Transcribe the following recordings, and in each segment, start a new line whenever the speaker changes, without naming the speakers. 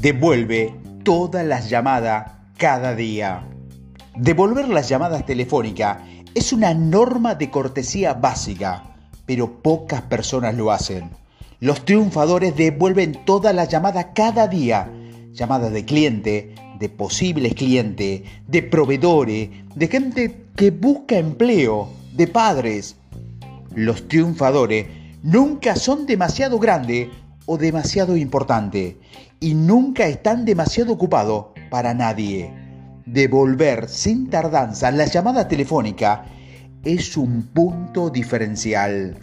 Devuelve todas las llamadas cada día. Devolver las llamadas telefónicas es una norma de cortesía básica, pero pocas personas lo hacen. Los triunfadores devuelven todas las llamadas cada día. Llamadas de cliente, de posibles clientes, de proveedores, de gente que busca empleo, de padres. Los triunfadores nunca son demasiado grandes o demasiado importantes y nunca están demasiado ocupados para nadie. Devolver sin tardanza la llamada telefónica es un punto diferencial.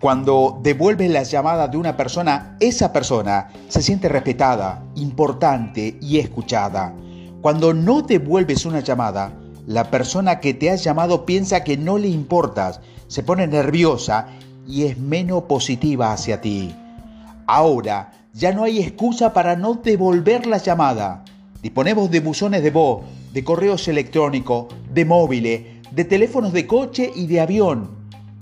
Cuando devuelves la llamada de una persona, esa persona se siente respetada, importante y escuchada. Cuando no devuelves una llamada, la persona que te ha llamado piensa que no le importas, se pone nerviosa y es menos positiva hacia ti. Ahora ya no hay excusa para no devolver la llamada. Disponemos de buzones de voz, de correos electrónicos, de móviles, de teléfonos de coche y de avión.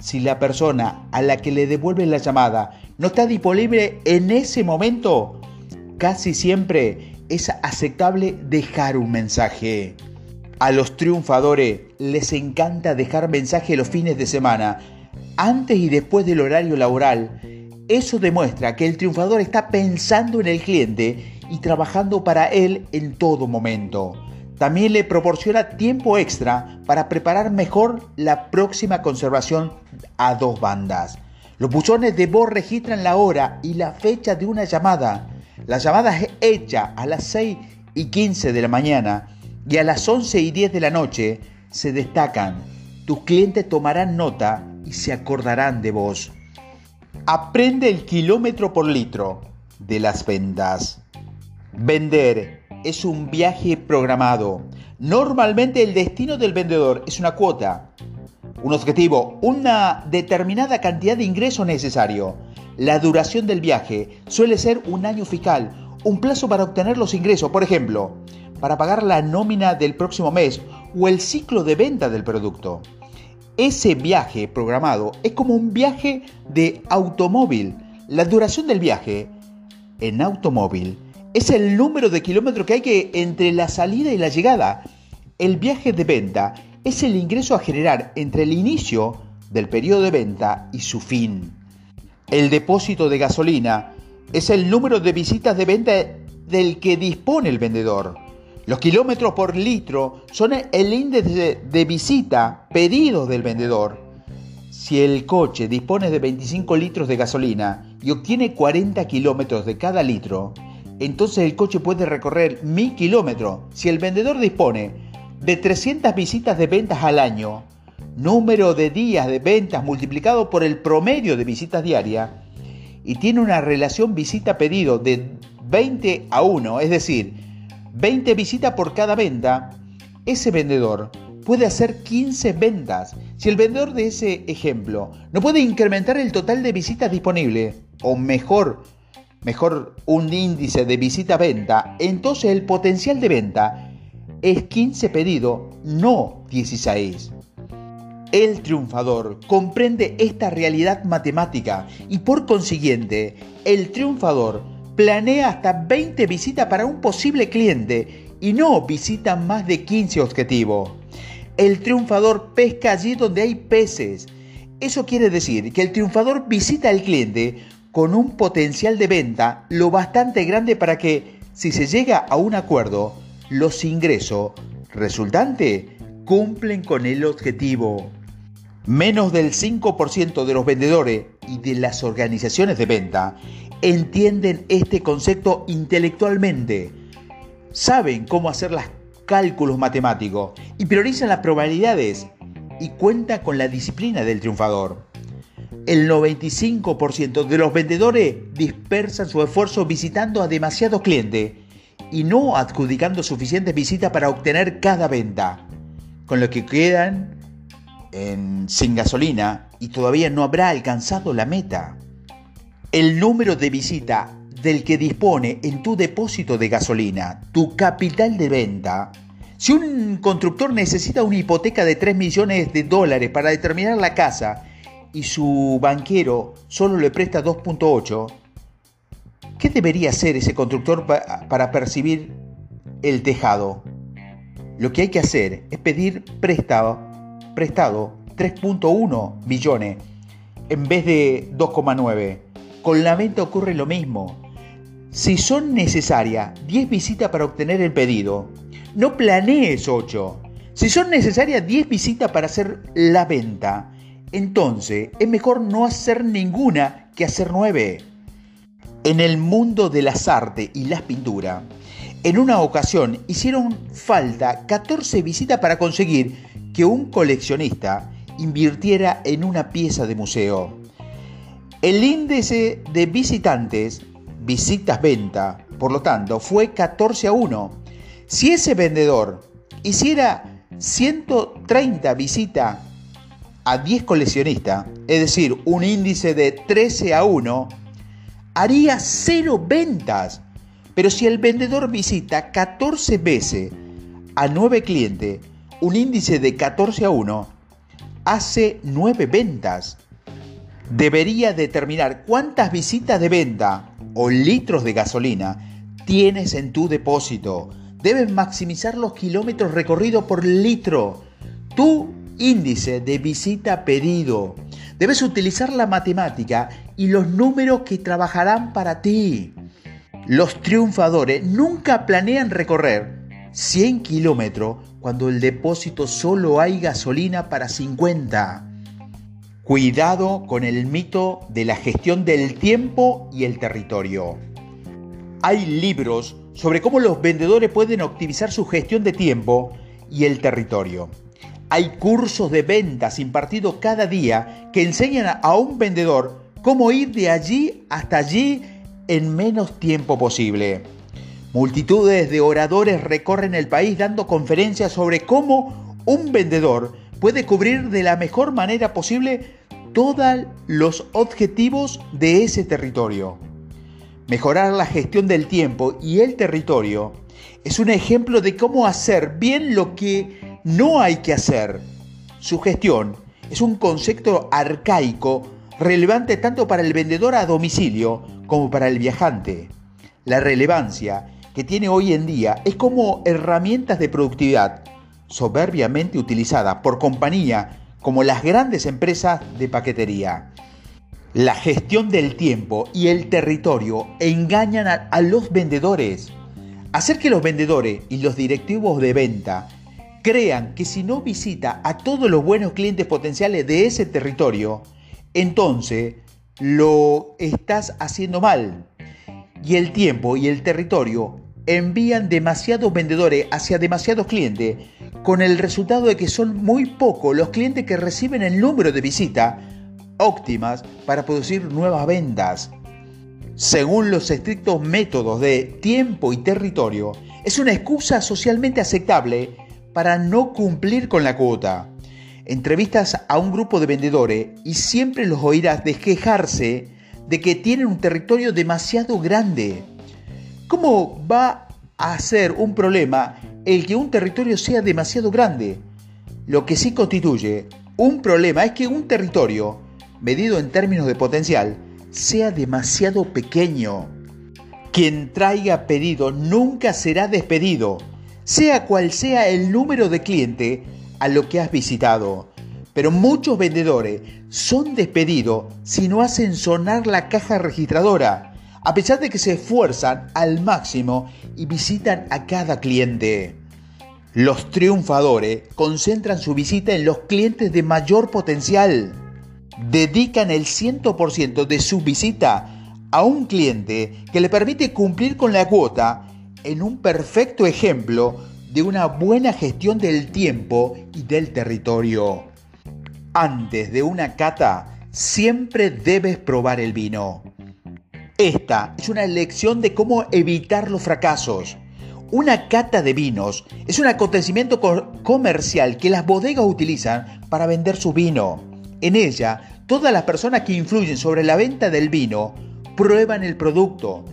Si la persona a la que le devuelves la llamada no está disponible en ese momento, casi siempre es aceptable dejar un mensaje. A los triunfadores les encanta dejar mensaje los fines de semana, antes y después del horario laboral. Eso demuestra que el triunfador está pensando en el cliente y trabajando para él en todo momento. También le proporciona tiempo extra para preparar mejor la próxima conservación a dos bandas. Los buzones de voz registran la hora y la fecha de una llamada. La llamada es hecha a las 6 y 15 de la mañana y a las 11 y 10 de la noche se destacan. Tus clientes tomarán nota y se acordarán de vos. Aprende el kilómetro por litro de las ventas. Vender es un viaje programado. Normalmente el destino del vendedor es una cuota, un objetivo, una determinada cantidad de ingreso necesario. La duración del viaje suele ser un año fiscal, un plazo para obtener los ingresos, por ejemplo, para pagar la nómina del próximo mes o el ciclo de venta del producto. Ese viaje programado es como un viaje de automóvil. La duración del viaje en automóvil es el número de kilómetros que hay que entre la salida y la llegada. El viaje de venta es el ingreso a generar entre el inicio del periodo de venta y su fin. El depósito de gasolina es el número de visitas de venta del que dispone el vendedor. Los kilómetros por litro son el índice de visita pedido del vendedor. Si el coche dispone de 25 litros de gasolina y obtiene 40 kilómetros de cada litro, entonces el coche puede recorrer 1000 kilómetros. Si el vendedor dispone de 300 visitas de ventas al año, número de días de ventas multiplicado por el promedio de visitas diarias, y tiene una relación visita-pedido de 20 a 1, es decir, 20 visitas por cada venta, ese vendedor puede hacer 15 ventas. Si el vendedor de ese ejemplo no puede incrementar el total de visitas disponibles, o mejor, mejor un índice de visita-venta, entonces el potencial de venta es 15 pedidos, no 16. El triunfador comprende esta realidad matemática y por consiguiente, el triunfador planea hasta 20 visitas para un posible cliente y no visita más de 15 objetivos. El triunfador pesca allí donde hay peces. Eso quiere decir que el triunfador visita al cliente con un potencial de venta lo bastante grande para que, si se llega a un acuerdo, los ingresos resultantes cumplen con el objetivo. Menos del 5% de los vendedores y de las organizaciones de venta entienden este concepto intelectualmente. Saben cómo hacer los cálculos matemáticos y priorizan las probabilidades y cuentan con la disciplina del triunfador. El 95% de los vendedores dispersan su esfuerzo visitando a demasiados clientes y no adjudicando suficientes visitas para obtener cada venta, con lo que quedan sin gasolina y todavía no habrá alcanzado la meta. El número de visita del que dispone en tu depósito de gasolina, tu capital de venta. Si un constructor necesita una hipoteca de 3 millones de dólares para determinar la casa y su banquero solo le presta 2.8, ¿Qué debería hacer ese constructor para percibir el tejado? Lo que hay que hacer es pedir prestado, prestado 3.1 billones en vez de 2,9. Con la venta ocurre lo mismo. Si son necesarias 10 visitas para obtener el pedido, no planees 8. Si son necesarias 10 visitas para hacer la venta, entonces es mejor no hacer ninguna que hacer 9. En el mundo de las artes y las pinturas, en una ocasión hicieron falta 14 visitas para conseguir que un coleccionista invirtiera en una pieza de museo. El índice de visitantes, visitas-venta, por lo tanto, fue 14 a 1. Si ese vendedor hiciera 130 visitas a 10 coleccionistas, es decir, un índice de 13 a 1, haría cero ventas. Pero si el vendedor visita 14 veces a 9 clientes, un índice de 14 a 1, hace 9 ventas. Debería determinar cuántas visitas de venta o litros de gasolina tienes en tu depósito. Debes maximizar los kilómetros recorridos por litro. Tu índice de visita pedido. Debes utilizar la matemática y los números que trabajarán para ti. Los triunfadores nunca planean recorrer 100 kilómetros cuando el depósito solo hay gasolina para 50. Cuidado con el mito de la gestión del tiempo y el territorio. Hay libros sobre cómo los vendedores pueden optimizar su gestión de tiempo y el territorio. Hay cursos de ventas impartidos cada día que enseñan a un vendedor cómo ir de allí hasta allí en menos tiempo posible. Multitudes de oradores recorren el país dando conferencias sobre cómo un vendedor puede cubrir de la mejor manera posible todos los objetivos de ese territorio. Mejorar la gestión del tiempo y el territorio es un ejemplo de cómo hacer bien lo que no hay que hacer. Su gestión es un concepto arcaico relevante tanto para el vendedor a domicilio como para el viajante. La relevancia que tiene hoy en día es como herramientas de productividad soberbiamente utilizadas por compañía como las grandes empresas de paquetería. La gestión del tiempo y el territorio engañan a, a, los vendedores. Hacer que los vendedores y los directivos de venta crean que si no visita a todos los buenos clientes potenciales de ese territorio, entonces lo estás haciendo mal y el tiempo y el territorio envían demasiados vendedores hacia demasiados clientes, con el resultado de que son muy pocos los clientes que reciben el número de visitas óptimas para producir nuevas ventas. Según los estrictos métodos de tiempo y territorio, es una excusa socialmente aceptable para no cumplir con la cuota. Entrevistas a un grupo de vendedores y siempre los oirás desquejarse de que tienen un territorio demasiado grande. ¿Cómo va a ser un problema el que un territorio sea demasiado grande? Lo que sí constituye un problema es que un territorio, medido en términos de potencial, sea demasiado pequeño. Quien traiga pedido nunca será despedido, sea cual sea el número de cliente a lo que has visitado. Pero muchos vendedores son despedidos si no hacen sonar la caja registradora, a pesar de que se esfuerzan al máximo y visitan a cada cliente. Los triunfadores concentran su visita en los clientes de mayor potencial. Dedican el 100% de su visita a un cliente que le permite cumplir con la cuota en un perfecto ejemplo de una buena gestión del tiempo y del territorio. Antes de una cata, siempre debes probar el vino. Esta es una lección de cómo evitar los fracasos. Una cata de vinos es un acontecimiento comercial que las bodegas utilizan para vender su vino. En ella, todas las personas que influyen sobre la venta del vino prueban el producto.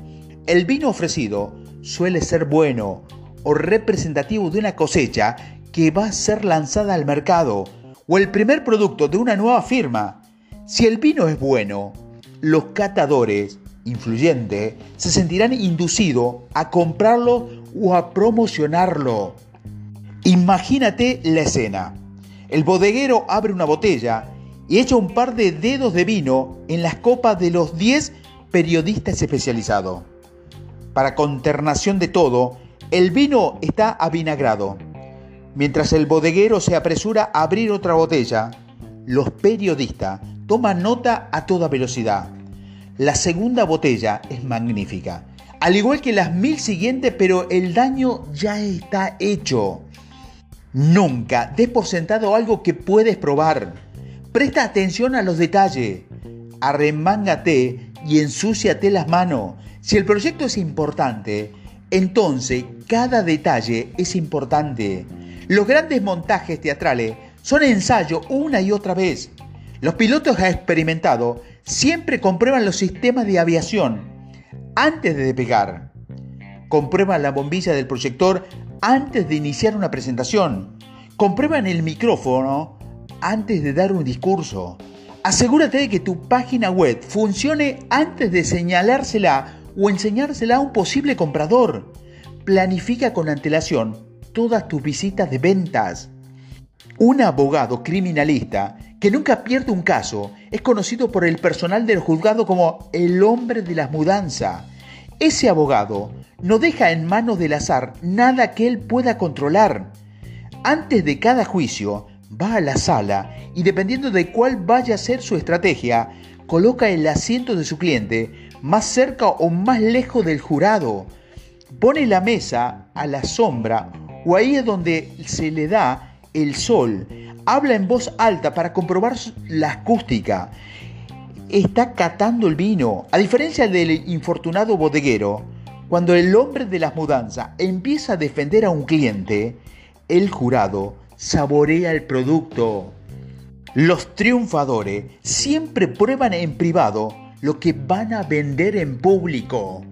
El vino ofrecido suele ser bueno o representativo de una cosecha que va a ser lanzada al mercado o el primer producto de una nueva firma. Si el vino es bueno, los catadores influyente, se sentirán inducidos a comprarlo o a promocionarlo. Imagínate la escena. El bodeguero abre una botella y echa un par de dedos de vino en las copas de los 10 periodistas especializados. Para conternación de todo, el vino está avinagrado. Mientras el bodeguero se apresura a abrir otra botella, los periodistas toman nota a toda velocidad. La segunda botella es magnífica, al igual que las mil siguientes, pero el daño ya está hecho. Nunca des por sentado algo que puedes probar. Presta atención a los detalles. Arremángate y ensúciate las manos. Si el proyecto es importante, entonces cada detalle es importante. Los grandes montajes teatrales son ensayo una y otra vez. Los pilotos experimentados siempre comprueban los sistemas de aviación antes de despegar. Comprueban la bombilla del proyector antes de iniciar una presentación. Comprueban el micrófono antes de dar un discurso. Asegúrate de que tu página web funcione antes de señalársela o enseñársela a un posible comprador. Planifica con antelación todas tus visitas de ventas. Un abogado criminalista que nunca pierde un caso es conocido por el personal del juzgado como el hombre de las mudanzas. Ese abogado no deja en manos del azar nada que él pueda controlar. Antes de cada juicio, va a la sala y dependiendo de cuál vaya a ser su estrategia, coloca el asiento de su cliente más cerca o más lejos del jurado. Pone la mesa a la sombra o ahí es donde se le da el sol. Habla en voz alta para comprobar la acústica. Está catando el vino. A diferencia del infortunado bodeguero, cuando el hombre de las mudanzas empieza a defender a un cliente, el jurado saborea el producto. Los triunfadores siempre prueban en privado lo que van a vender en público.